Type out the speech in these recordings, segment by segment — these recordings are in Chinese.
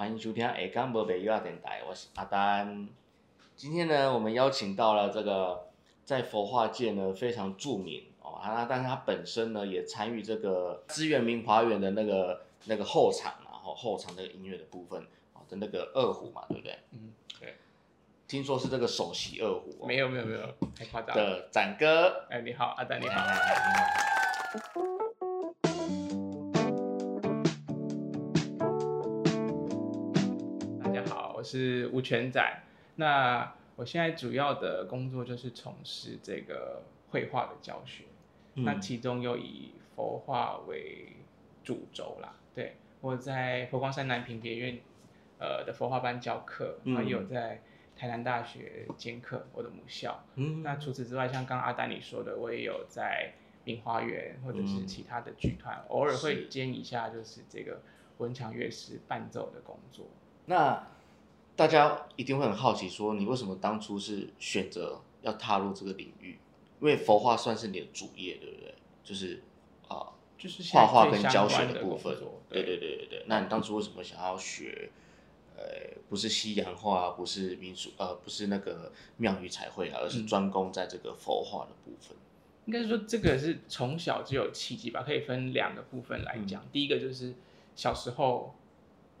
欢迎收听下港无北亚电台，我是阿丹。今天呢，我们邀请到了这个在佛画界呢非常著名哦，啊，但是他本身呢也参与这个资源明华园的那个那个后场，然后后场那个音乐的部分哦的那个二胡嘛，对不对？嗯，对。听说是这个首席二胡、哦，没有没有没有，太夸张了。的展哥。哎，你好，阿丹你好。大我是吴全仔。那我现在主要的工作就是从事这个绘画的教学，那其中又以佛画为主轴啦。对，我在佛光山南平别院呃的佛画班教课，然后也有在台南大学兼课，我的母校。嗯那除此之外，像刚刚阿丹你说的，我也有在明花园或者是其他的剧团，偶尔会兼一下就是这个文强乐师伴奏的工作。那大家一定会很好奇，说你为什么当初是选择要踏入这个领域？因为佛画算是你的主业，对不对？就是啊、就是画画跟教学的部分。对对对对对。那你当初为什么想要学？呃，不是西洋画，不是民俗，呃，不是那个庙宇彩绘啊，而是嗯专攻在这个佛画的部分。应该说这个是从小就有契机吧，可以分两个部分来嗯讲。第一个就是小时候，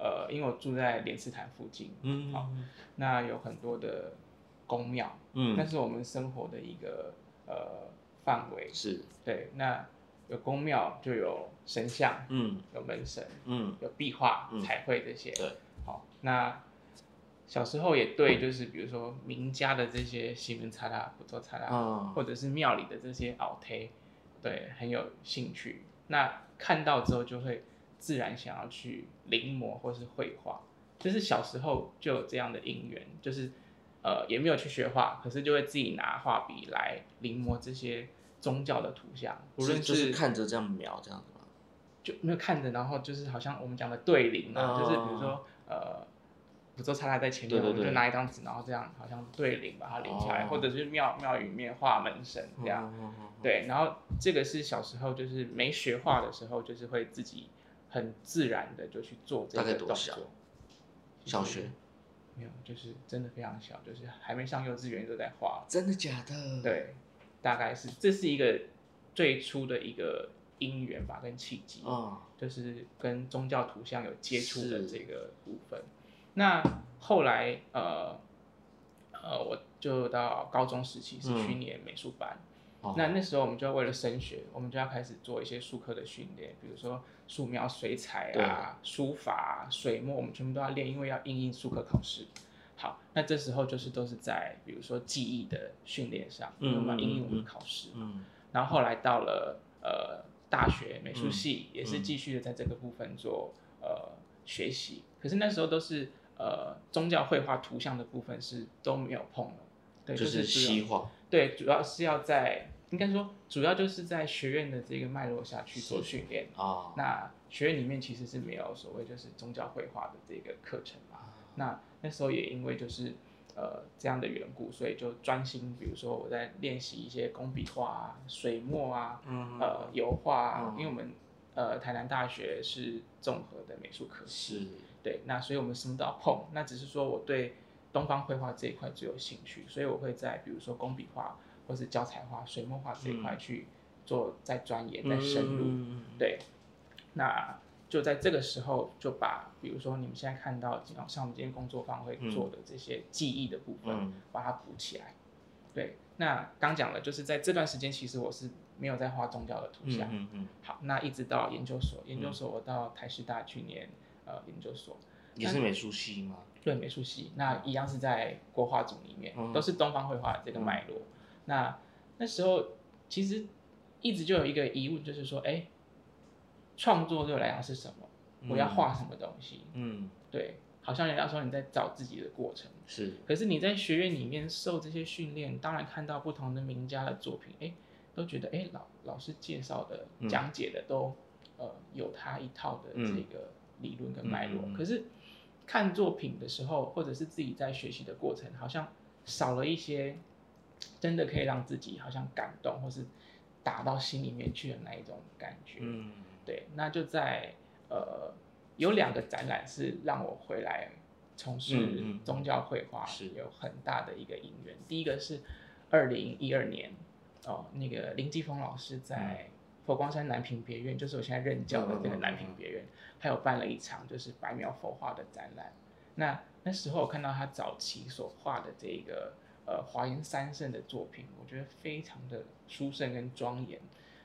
呃，因为我住在莲池潭附近，嗯好那有很多的宫庙，那嗯，是我们生活的一个呃范围。是，对，那有宫庙就有神像，嗯有门神，嗯有壁画、嗯彩绘这些。对，好，那小时候也对，就是比如说名家的这些西门擦啦、不做擦啦，啊或者是庙里的这些奥贴，对，很有兴趣。那看到之后就会自然想要去临摹或是绘画，就是小时候就有这样的因缘，就是呃也没有去学画，可是就会自己拿画笔来临摹这些宗教的图像，无论是就是看着这样描这样子吗？就没有看着，然后就是好像我们讲的对临啊，哦就是比如说呃，福州插在在前面，我们就拿一张纸，然后这样好像对联把它连起来，哦或者是庙庙宇里面画门神这样。对，然后这个是小时候就是没学画的时候，就是会自己很自然的就去做这大概个动多小作。小学没有，就是真的非常小，就是还没上幼稚园就在画。真的假的？，对，大概是这是一个最初的一个因缘吧，跟契机。啊，就是跟宗教图像有接触的是这个部分。那后来呃呃，我就到高中时期是嗯去年美术班，哦那那时候我们就要为了升学，我们就要开始做一些术科的训练，比如说素描、水彩啊、书法、水墨，我们全部都要练，因为要应应术科考试。好，那这时候就是都是在比如说记忆的训练上，因为我们要应应我们的考试。嗯然后后来到了呃大学美术系，也是嗯继续的在这个部分做呃学习。可是那时候都是呃宗教绘画图像的部分是都没有碰了，对，就是西画，对，主要是要在应该说主要就是在学院的这个脉络下去做训练。啊，那学院里面其实是没有所谓就是宗教绘画的这个课程嘛。那那时候也因为就是呃这样的缘故，所以就专心，比如说我在练习一些工笔画啊、水墨啊、嗯呃油画啊，嗯因为我们呃台南大学是综合的美术科系，是对，那所以我们什么都要碰。那只是说我对东方绘画这一块最有兴趣，所以我会在比如说工笔画或是教材画、水墨画这一块去做再钻研、再深入。嗯。对，那就在这个时候就把，比如说你们现在看到，像我们今天工作坊会做的这些记忆的部分，嗯。把它补起来。对，那刚讲了，就是在这段时间，其实我是没有在画宗教的图嗯像。嗯嗯，好，那一直到研究所，研究所我到台师大去念呃研究所，也是美术系吗？对美术系，那一样是在国画组里面，嗯。都是东方绘画的这个脉络。那那时候其实一直就有一个疑问，就是说，哎，创作对我来讲是什么？我要画什么东西？嗯，对，好像人家说你在找自己的过程，是。可是你在学院里面受这些训练，当然看到不同的名家的作品，哎，都觉得哎老老师介绍的、嗯。讲解的都呃有他一套的这个理论跟脉络，可是看作品的时候，或者是自己在学习的过程，好像少了一些真的可以让自己好像感动，或是打到心里面去的那一种感觉。嗯对，那就在呃有两个展览是让我回来从事宗教绘画有很大的一个因缘。第一个是二零一二年哦，那个林继峰老师在佛光山南屏别院，就是我现在任教的这个南屏别院，他有办了一场就是白描佛画的展览。那那时候我看到他早期所画的这个呃华严三圣的作品，我觉得非常的殊胜跟庄严。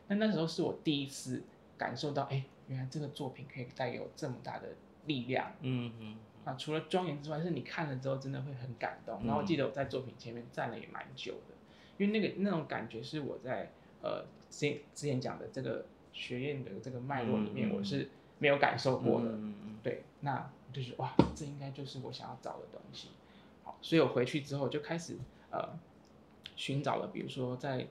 那那时候是我第一次感受到，哎，原来这个作品可以带有这么大的力量。嗯嗯。啊，除了庄严之外，是你看了之后真的会很感动。然后我记得我在作品前面站了也蛮久的，因为那个那种感觉是我在呃之前之前讲的这个学院的这个脉络里面，我是没有感受过的。对，那就是哇，这应该就是我想要找的东西。好，所以我回去之后就开始呃寻找了，比如说在。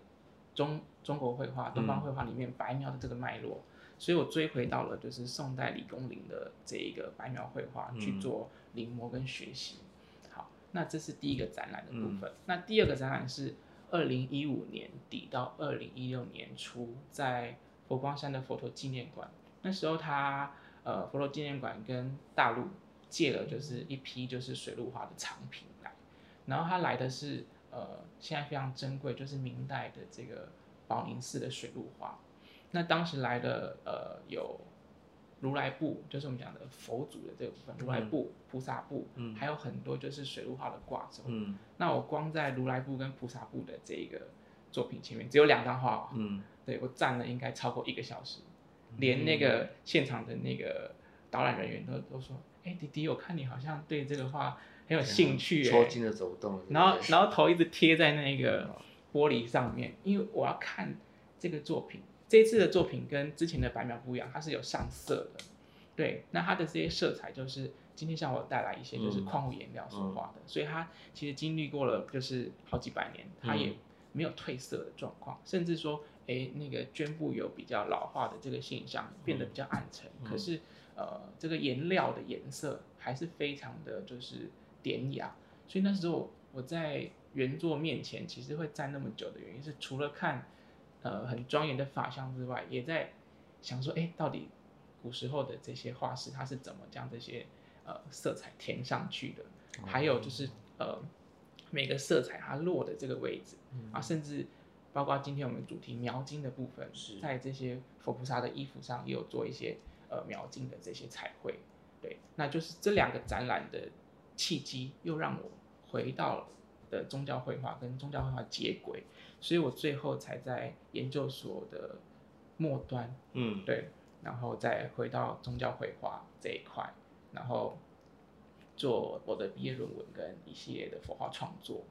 中中国绘画、东方绘画里面白描的这个脉络，所以我追回到了就是宋代李公麟的这一个白描绘画去做临摹跟学习。好，那这是第一个展览的部分。那第二个展览是二零一五年底到二零一六年初，在佛光山的佛陀纪念馆。那时候他呃佛陀纪念馆跟大陆借了就是一批就是水陆画的藏品来，然后他来的是。呃，现在非常珍贵，就是明代的这个宝宁寺的水陆画。那当时来的呃有如来部，就是我们讲的佛祖的这个部分，如来部、菩萨部，嗯，还有很多就是水陆画的挂轴。嗯，那我光在如来部跟菩萨部的这个作品前面，只有两张画，嗯，对我站了应该超过一个小时，连那个现场的那个导览人员都都说，哎，弟弟，我看你好像对这个画。很有兴趣，抽筋的走动，然后然后头一直贴在那个玻璃上面，因为我要看这个作品。这次的作品跟之前的白描不一样，它是有上色的。对，那它的这些色彩就是今天向我带来一些就是矿物颜料所画的，所以它其实经历过了就是好几百年，它也没有褪色的状况，甚至说，哎，那个绢布有比较老化的这个现象，变得比较暗沉，可是呃，这个颜料的颜色还是非常的就是。典雅，所以那时候我在原作面前其实会站那么久的原因是，除了看呃很庄严的法相之外，也在想说，哎，到底古时候的这些画师他是怎么将这些呃色彩填上去的？还有就是呃每个色彩它落的这个位置啊，甚至包括今天我们主题描金的部分，在这些佛菩萨的衣服上也有做一些呃描金的这些彩绘，对，那就是这两个展览的。契机又让我回到的宗教绘画跟宗教绘画接轨，所以我最后才在研究所的末端，嗯，对，然后再回到宗教绘画这一块，然后做我的毕业论文跟一系列的佛画创作，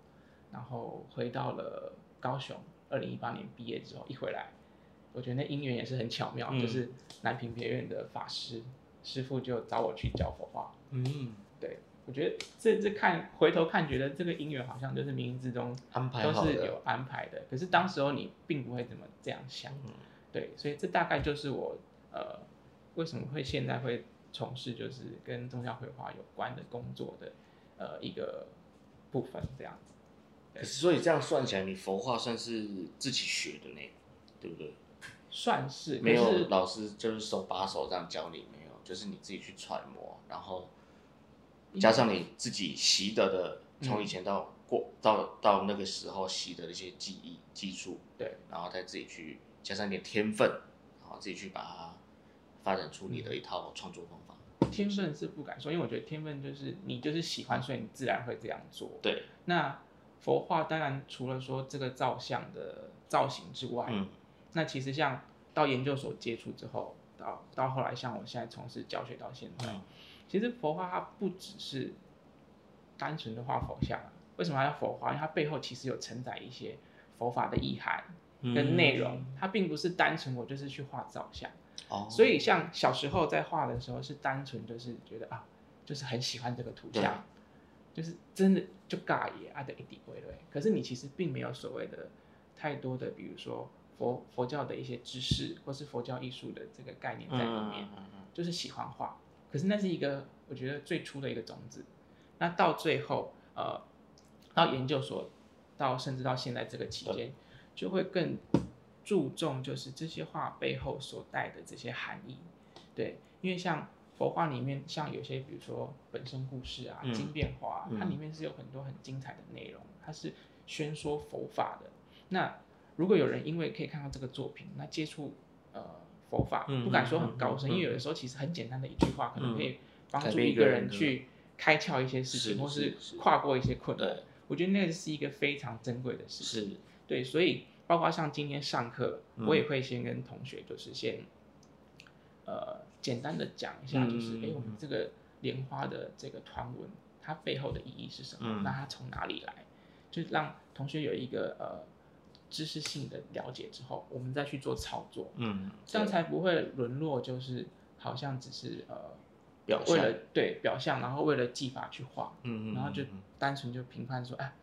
然后回到了高雄，二零一八年毕业之后一回来，我觉得那因缘也是很巧妙，就是南平别院的法师师傅就找我去教佛画，嗯，对。我觉得这这看回头看，觉得这个姻缘好像就是冥冥之中安排都是有安排的。可是当时候你并不会怎么这样想，对，所以这大概就是我呃为什么会现在会从事就是跟宗教绘画有关的工作的呃一个部分这样子。可是所以这样算起来，你佛画算是自己学的呢，对不对？算是没有老师就是手把手这样教你，没有，就是你自己去揣摩，然后。加上你自己习得的，从以前到过到到那个时候习得的一些记忆技术，对，然后再自己去加上一点天分，然后自己去把它发展出你的一套创作方法。天分是不敢说，因为我觉得天分就是你就是喜欢，所以你自然会这样做。对。那佛画当然除了说这个造像的造型之外，嗯，那其实像到研究所接触之后，到到后来像我现在从事教学到现在。其实佛画它不只是单纯的画佛像，为什么要佛画？因为它背后其实有承载一些佛法的意涵跟内容，它并不是单纯我就是去画造像。哦。所以像小时候在画的时候，是单纯就是觉得啊，就是很喜欢这个图像，就是真的就尬也啊的一滴归类。可是你其实并没有所谓的太多的，比如说佛佛教的一些知识，或是佛教艺术的这个概念在里面，就是喜欢画。可是那是一个我觉得最初的一个种子，那到最后呃，到研究所，到甚至到现在这个期间，就会更注重就是这些话背后所带的这些含义，对，因为像佛佛画里面，像有些比如说本身故事啊、经变化，它里面是有很多很精彩的内容，它是宣说佛法的。那如果有人因为可以看到这个作品，那接触呃佛法，不敢说很高深，因为有的时候其实很简单的一句话，可能可以帮助一个人去开窍一些事情，或是跨过一些困难。我觉得那个是一个非常珍贵的事情。对，所以包括像今天上课，我也会先跟同学就是先呃简单的讲一下，就是哎我们这个莲花的这个团文，它背后的意义是什么？那它从哪里来？就让同学有一个呃。知识性的了解之后，我们再去做操作，嗯，这样才不会沦落，就是好像只是呃，为了对表象，然后为了技法去画，嗯然后就单纯就评判说，哎，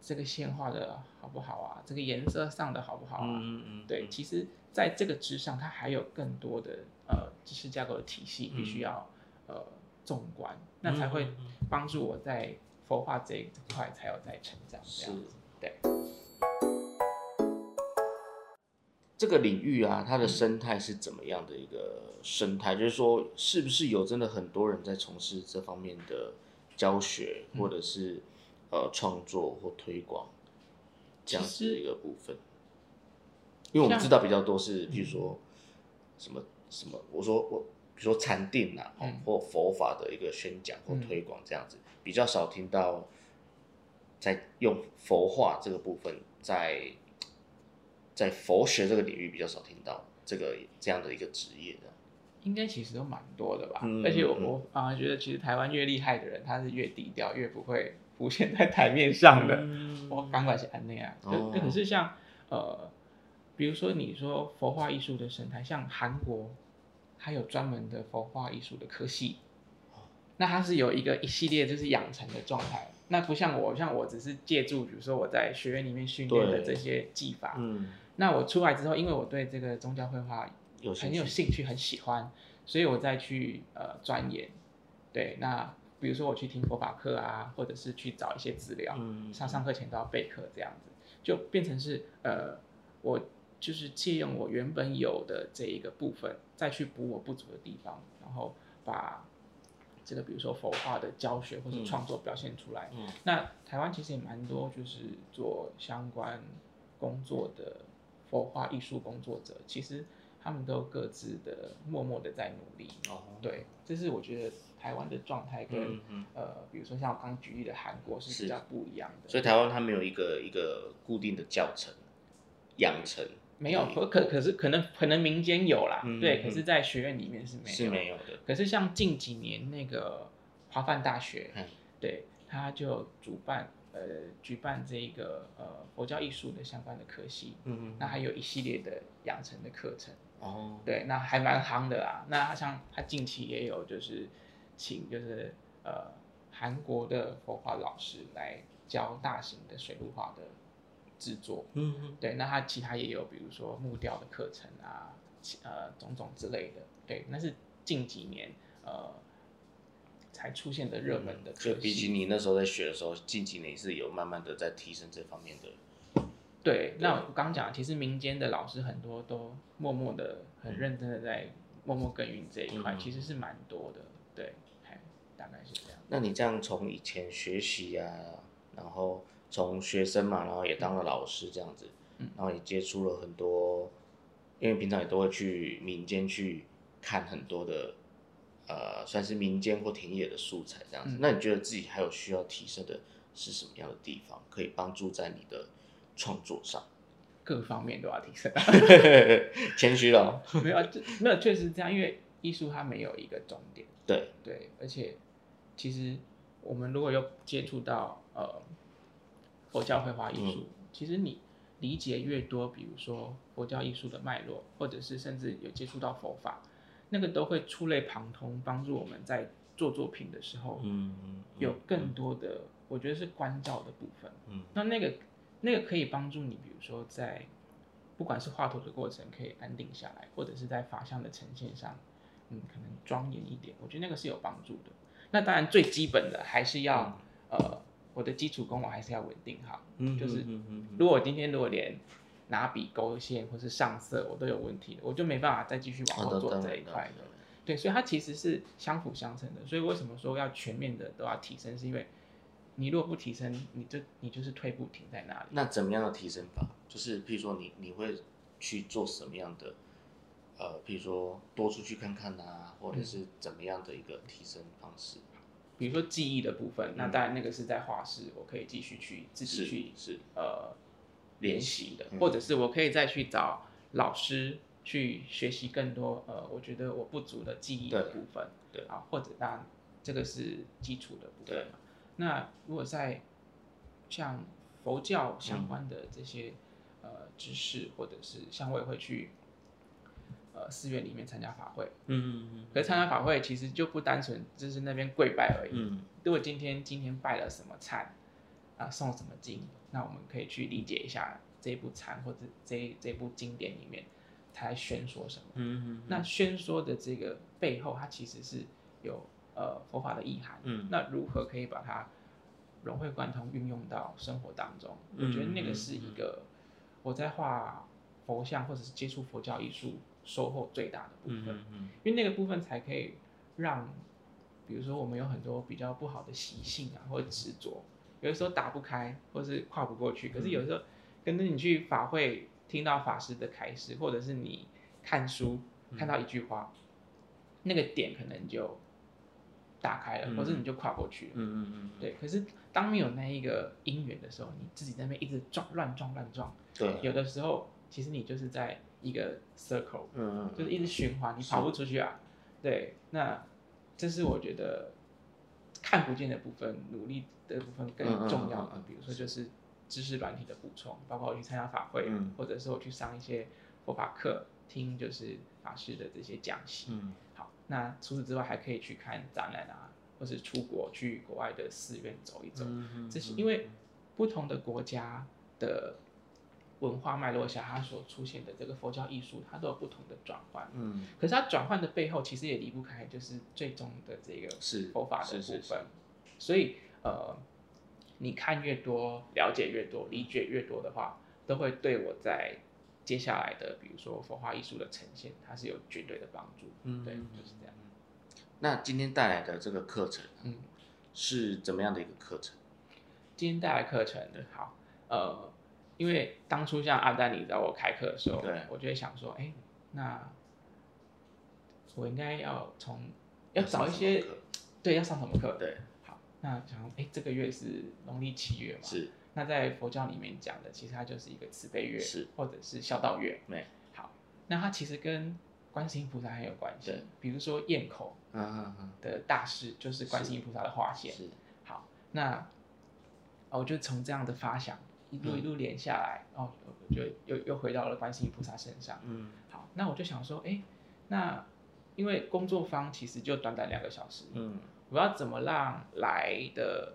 这个线画的好不好啊？这个颜色上的好不好啊？嗯嗯，对，其实在这个之上，它还有更多的呃知识架构的体系，必须要呃纵观，那才会帮助我在佛画这一块才有在成长，这样子，对。这个领域啊，它的生态是怎么样的一个生态？就是说，是不是有真的很多人在从事这方面的教学，或者是呃创作或推广这样子的一个部分？因为我们知道比较多是，比如说什么什么，我说我比如说禅定啊，或佛法的一个宣讲或推广这样子，比较少听到在用佛画这个部分在。在佛学这个领域比较少听到这个这样的一个职业的，应该其实都蛮多的吧。而且我我反而觉得，其实台湾越厉害的人，他是越低调，越不会浮现在台面上的。我刚管是安内啊，就可是像呃，比如说你说佛画艺术的神态，像韩国，它有专门的佛画艺术的科系，那它是有一个一系列就是养成的状态。那不像我，像我只是借助，比如说我在学院里面训练的这些技法，嗯。那我出来之后，因为我对这个宗教绘画很有兴趣，很喜欢，所以我再去呃钻研。对，那比如说我去听佛法课啊，或者是去找一些资料，上上课前都要备课，这样子就变成是呃，我就是借用我原本有的这一个部分，再去补我不足的地方，然后把这个比如说佛画的教学或者创作表现出来。那台湾其实也蛮多，就是做相关工作的。佛画艺术工作者，其实他们都各自的默默的在努力。哦，对，这是我觉得台湾的状态跟呃，比如说像我刚举例的韩国是比较不一样的。所以台湾它没有一个一个固定的教程养成，没有。可可可是可能可能民间有啦，对。可是，在学院里面是没有是没有的。可是像近几年那个华范大学，对，他就主办。呃，举办这个呃佛教艺术的相关的科系，嗯那还有一系列的养成的课程，哦，对，那还蛮夯的啦。那像他近期也有就是请就是呃韩国的佛画老师来教大型的水陆画的制作，嗯嗯，对，那他其他也有比如说木雕的课程啊，呃种种之类的，对，那是近几年呃。才出现的热门的，就比起你那时候在学的时候，近几年是有慢慢的在提升这方面的。对，那我刚讲，其实民间的老师很多都默默的、很认真的在默默耕耘这一块，其实是蛮多的。对，大概是这样。那你这样从以前学习啊，然后从学生嘛，然后也当了老师这样子，然后也接触了很多，因为平常也都会去民间去看很多的。呃，算是民间或田野的素材这样子。那你觉得自己还有需要提升的是什么样的地方，可以帮助在你的创作上？各方面都要提升。谦虚了，没有，没有，确实这样。因为艺术它没有一个终点。对对，而且其实我们如果有接触到呃佛教绘画艺术，其实你理解越多，比如说佛教艺术的脉络，或者是甚至有接触到佛法。那个都会触类旁通，帮助我们在做作品的时候，嗯，有更多的，我觉得是关照的部分。嗯，那那个那个可以帮助你，比如说在不管是画图的过程可以安定下来，或者是在法相的呈现上，嗯，可能庄严一点，我觉得那个是有帮助的。那当然最基本的还是要，呃，我的基础功我还是要稳定好。嗯，就是如果今天如果连拿笔勾线或是上色，我都有问题，我就没办法再继续往后做这一块的。对，所以它其实是相辅相成的。所以为什么说要全面的都要提升？是因为你如果不提升，你就你就是退步停在那里。那怎么样的提升法？就是譬如说你你会去做什么样的？呃，譬如说多出去看看啊，或者是怎么样的一个提升方式？比如说记忆的部分，那当然那个是在画室，我可以继续去自己去是呃练习的，或者是我可以再去找老师去学习更多呃，我觉得我不足的记忆的部分，对啊，或者当然这个是基础的部分嘛。那如果在像佛教相关的这些呃知识，或者是像我也会去。呃，寺院里面参加法会，嗯嗯可是参加法会其实就不单纯就是那边跪拜而已。嗯。如果今天今天拜了什么忏，啊，诵什么经，那我们可以去理解一下这部禅或者这这部经典里面它在宣说什么。嗯嗯。那宣说的这个背后，它其实是有呃佛法的意涵。嗯。那如何可以把它融会贯通运用到生活当中？我觉得那个是一个我在画佛像或者是接触佛教艺术。收获最大的部分，因为那个部分才可以让，比如说我们有很多比较不好的习性啊，或者执着，有的时候打不开，或是跨不过去。可是有时候跟着你去法会，听到法师的开示，或者是你看书看到一句话，那个点可能就打开了，或者你就跨过去了。嗯嗯嗯。对，可是当没有那一个因缘的时候，你自己在那边一直撞乱撞乱撞。对。有的时候，其实你就是在。一个 circle，嗯嗯，就是一直循环，你跑不出去啊。对，那这是我觉得看不见的部分，努力的部分更重要的。比如说，就是知识软体的补充，包括我去参加法会，或者是我去上一些佛法课，听就是法师的这些讲习。嗯，好，那除此之外，还可以去看展览啊，或是出国去国外的寺院走一走。嗯这是因为不同的国家的。文化脉络下，它所出现的这个佛教艺术，它都有不同的转换。嗯，可是它转换的背后，其实也离不开就是最终的这个是佛法的部分。所以，呃，你看越多，了解越多，理解越多的话，都会对我在接下来的，比如说佛画艺术的呈现，它是有绝对的帮助。嗯，对，就是这样。那今天带来的这个课程，嗯，是怎么样的一个课程？今天带来课程，好，呃。因为当初像阿丹你找我开课的时候，对我就会想说，哎，那我应该要从要找一些，对，要上什么课？对，好，那想，哎，这个月是农历七月嘛？是。那在佛教里面讲的，其实它就是一个慈悲月，是，或者是孝道月。对。好，那它其实跟观世音菩萨很有关系。比如说咽口，的大师就是观世音菩萨的化现。是。好，那我就从这样的发想。一路一路连下来，哦，就又又回到了观世音菩萨身上。嗯，好，那我就想说，哎，那因为工作方其实就短短两个小时，嗯，我要怎么让来的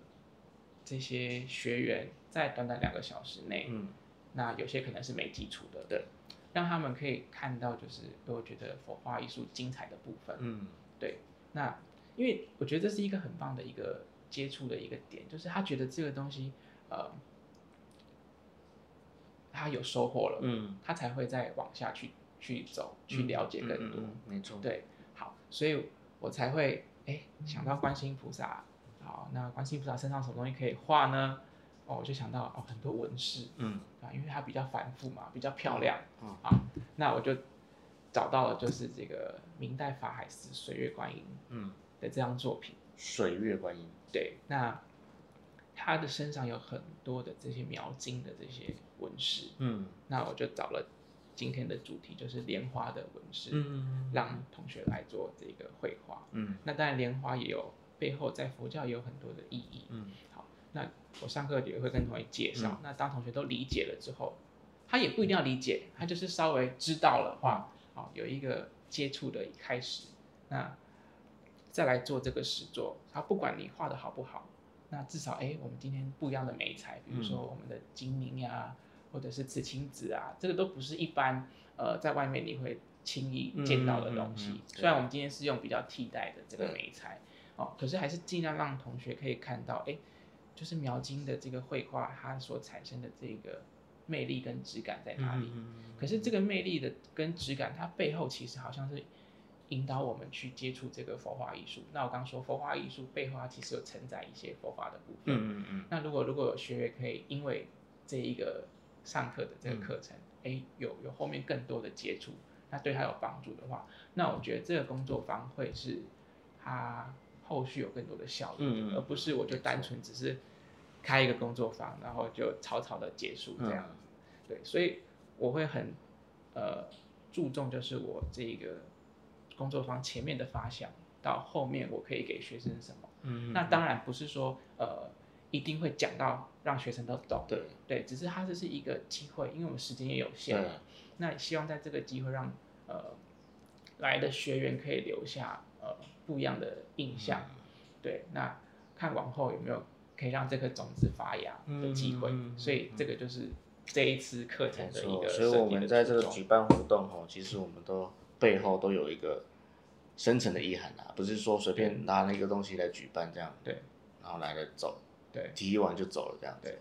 这些学员在短短两个小时内，嗯，那有些可能是没基础的，对，让他们可以看到就是我觉得佛画艺术精彩的部分，嗯，对，那因为我觉得这是一个很棒的一个接触的一个点，就是他觉得这个东西，呃。他有收获了，嗯，他才会再往下去去走，去了解更多，没错，对，好，所以我才会哎想到观世音菩萨，好，那观世音菩萨身上什么东西可以画呢？哦，我就想到哦很多纹饰，嗯，啊，因为它比较繁复嘛，比较漂亮，嗯，啊，那我就找到了就是这个明代法海寺水月观音，嗯。的这张作品，水月观音，对，那。他的身上有很多的这些描金的这些纹饰，嗯，那我就找了今天的主题，就是莲花的纹饰，嗯，让同学来做这个绘画，嗯，那当然莲花也有背后在佛教也有很多的意义，嗯，好，那我上课也会跟同学介绍，那当同学都理解了之后，他也不一定要理解，他就是稍微知道了话，好，有一个接触的开始，那再来做这个实作，他不管你画的好不好。那至少，哎，我们今天不一样的美材，比如说我们的金银呀，或者是紫青紫啊，这个都不是一般呃在外面你会轻易见到的东西。虽然我们今天是用比较替代的这个美材，哦，可是还是尽量让同学可以看到，哎，就是描金的这个绘画它所产生的这个魅力跟质感在哪里。可是这个魅力的跟质感，它背后其实好像是引导我们去接触这个佛画艺术。那我刚说佛画艺术背后它其实有承载一些佛法的部分。嗯嗯嗯。那如果如果有学员可以因为这一个上课的这个课程，哎，有有后面更多的接触，那对他有帮助的话，那我觉得这个工作坊会是他后续有更多的效益，而不是我就单纯只是开一个工作坊，然后就草草的结束这样子。对，所以我会很呃注重，就是我这个工作坊前面的发想，到后面我可以给学生什么。嗯。那当然不是说呃一定会讲到让学生都懂。对。对，只是它这是一个机会，因为我们时间也有限。那希望在这个机会让呃来的学员可以留下呃不一样的印象，对，那看往后有没有可以让这颗种子发芽的机会，所以这个就是这一次课程的一个。所以我们在这个举办活动哦，其实我们都背后都有一个深层的意涵啊，不是说随便拿那个东西来举办这样，对，然后来了走，对，提完就走了这样，对。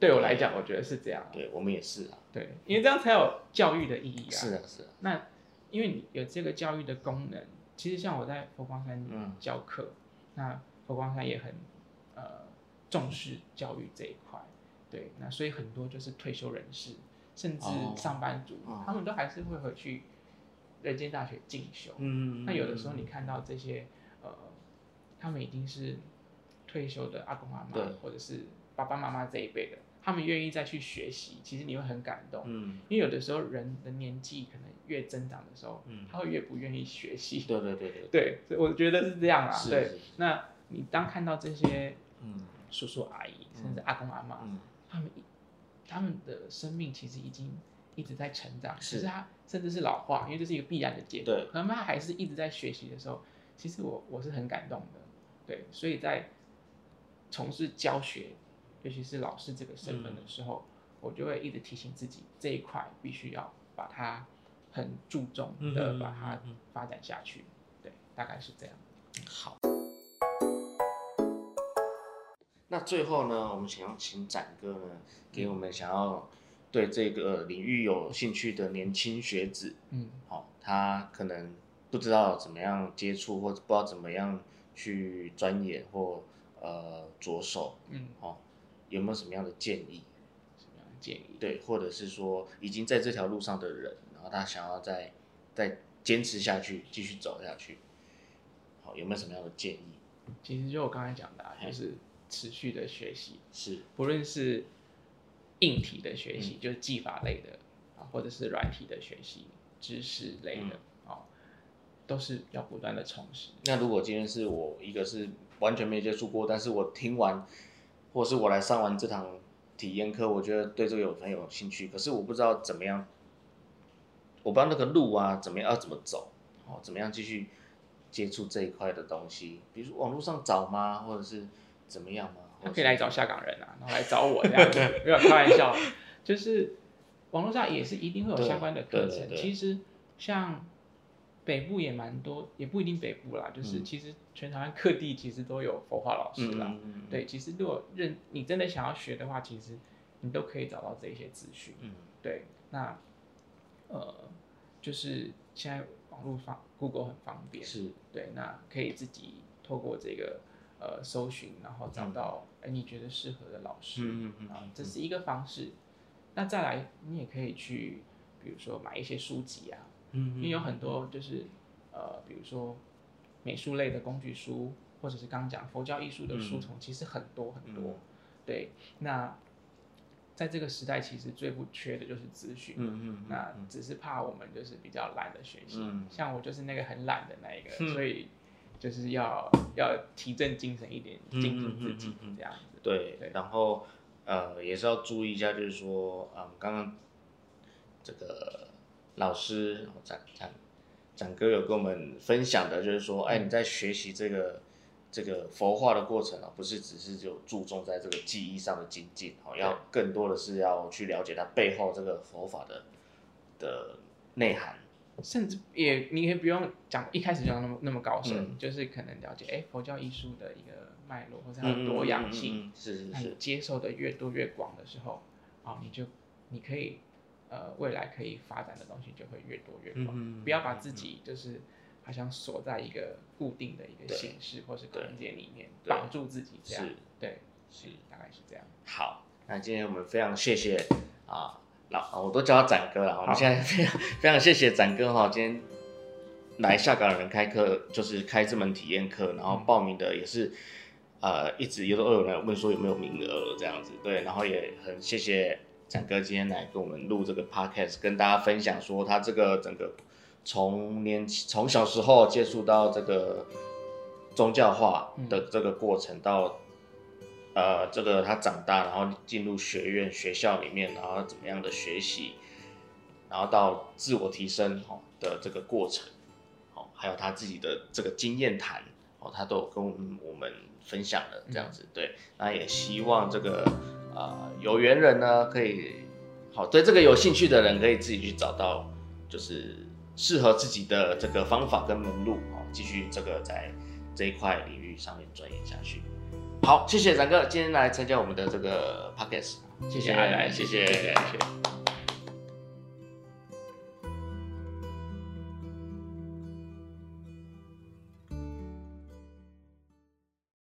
对我来讲，我觉得是这样。对我们也是啊。对，因为这样才有教育的意义啊。是啊，是啊。那因为你有这个教育的功能，其实像我在佛光山教课，那佛光山也很呃重视教育这一块。对，那所以很多就是退休人士，甚至上班族，他们都还是会回去人间大学进修。嗯。那有的时候你看到这些呃，他们已经是退休的阿公阿妈，或者是爸爸妈妈这一辈的。他们愿意再去学习，其实你会很感动，嗯，因为有的时候人的年纪可能越增长的时候，嗯，他会越不愿意学习，对对对对，对，所以我觉得是这样啊，对，那你当看到这些，嗯，叔叔阿姨甚至阿公阿妈，他们他们的生命其实已经一直在成长，是他甚至是老化，因为这是一个必然的结果，可能他还是一直在学习的时候，其实我我是很感动的，对，所以在从事教学。尤其是老师这个身份的时候，我就会一直提醒自己这一块必须要把它很注重的把它发展下去。对，大概是这样。好。那最后呢，我们想要请展哥呢，给我们想要对这个领域有兴趣的年轻学子，嗯，好，他可能不知道怎么样接触，或者不知道怎么样去钻研或呃着手，嗯，好。有没有什么样的建议？什么样的建议？对，或者是说已经在这条路上的人，然后他想要再再坚持下去，继续走下去，好，有没有什么样的建议？其实就我刚才讲的，就是持续的学习，是，不论是硬体的学习，就是技法类的啊，或者是软体的学习，知识类的啊，都是要不断的充实。那如果今天是我一个是完全没接触过，但是我听完。或是我来上完这堂体验课，我觉得对这个有很有兴趣，可是我不知道怎么样，我不知道那个路啊怎么样要怎么走，哦，怎么样继续接触这一块的东西，比如网络上找吗，或者是怎么样吗？他可以来找下岗人啊，然后来找我这样子，没有开玩笑，就是网络上也是一定会有相关的课程，其实像。北部也蛮多，也不一定北部啦，就是其实全台湾各地其实都有佛画老师啦。对，其实如果认你真的想要学的话，其实你都可以找到这些资讯。嗯，对，那呃，就是现在网络方 Google 很方便，是对，那可以自己透过这个呃搜寻，然后找到哎你觉得适合的老师，嗯嗯啊，这是一个方式。那再来，你也可以去，比如说买一些书籍啊。嗯，因为有很多就是，呃，比如说美术类的工具书，或者是刚刚讲佛教艺术的书丛，其实很多很多。对，那在这个时代，其实最不缺的就是资讯。嗯嗯。那只是怕我们就是比较懒的学习，像我就是那个很懒的那一个，所以就是要要提振精神一点，精进自己这样子。对，然后呃也是要注意一下，就是说，嗯，刚刚这个。老师展展展哥有跟我们分享的，就是说，哎，你在学习这个这个佛化的过程啊，不是只是就注重在这个技艺上的精进，哦，要更多的是要去了解它背后这个佛法的的内涵，甚至也你也不用讲一开始就那么那么高深，就是可能了解哎佛教艺术的一个脉络或者它的多样性，是是是，接受的越多越广的时候，啊，你就你可以。呃，未来可以发展的东西就会越多越广，不要把自己就是好像锁在一个固定的一个对形式或是空间里面，对绑住自己这样。是。对，是。大概是这样。好，那今天我们非常谢谢啊老，我都叫他展哥了。我们现在 非常非常谢谢展哥哈，今天来下岗人开课，就是开这门体验课，然后报名的也是。呃，一直也都有人问说有没有名额这样子，对，然后也很谢谢展哥今天来跟我们录这个 podcast，跟大家分享说他这个整个从年从小时候接触到这个宗教化的这个过程到呃，这个他长大，然后进入学院、学校里面，然后怎么样的学习，然后到自我提升哦的这个过程，哦，还有他自己的这个经验谈哦，他都有跟我们分享了这样子。对，那也希望这个呃有缘人呢，可以好对这个有兴趣的人，可以自己去找到就是适合自己的这个方法跟门路哦，继续这个在这一块领域上面钻研下去。好，谢谢展哥今天来参加我们的这个 podcast，谢谢阿来，谢谢谢谢谢。